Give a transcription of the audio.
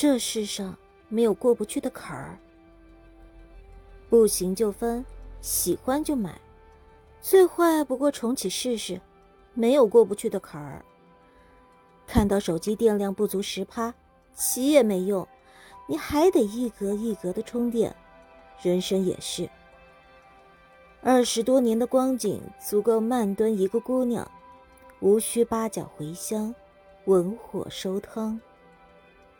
这世上没有过不去的坎儿。不行就分喜欢就买。最坏不过重启试试没有过不去的坎儿。看到手机电量不足十趴起也没用你还得一格一格的充电人生也是。二十多年的光景足够慢炖一个姑娘无需八角茴香文火收汤。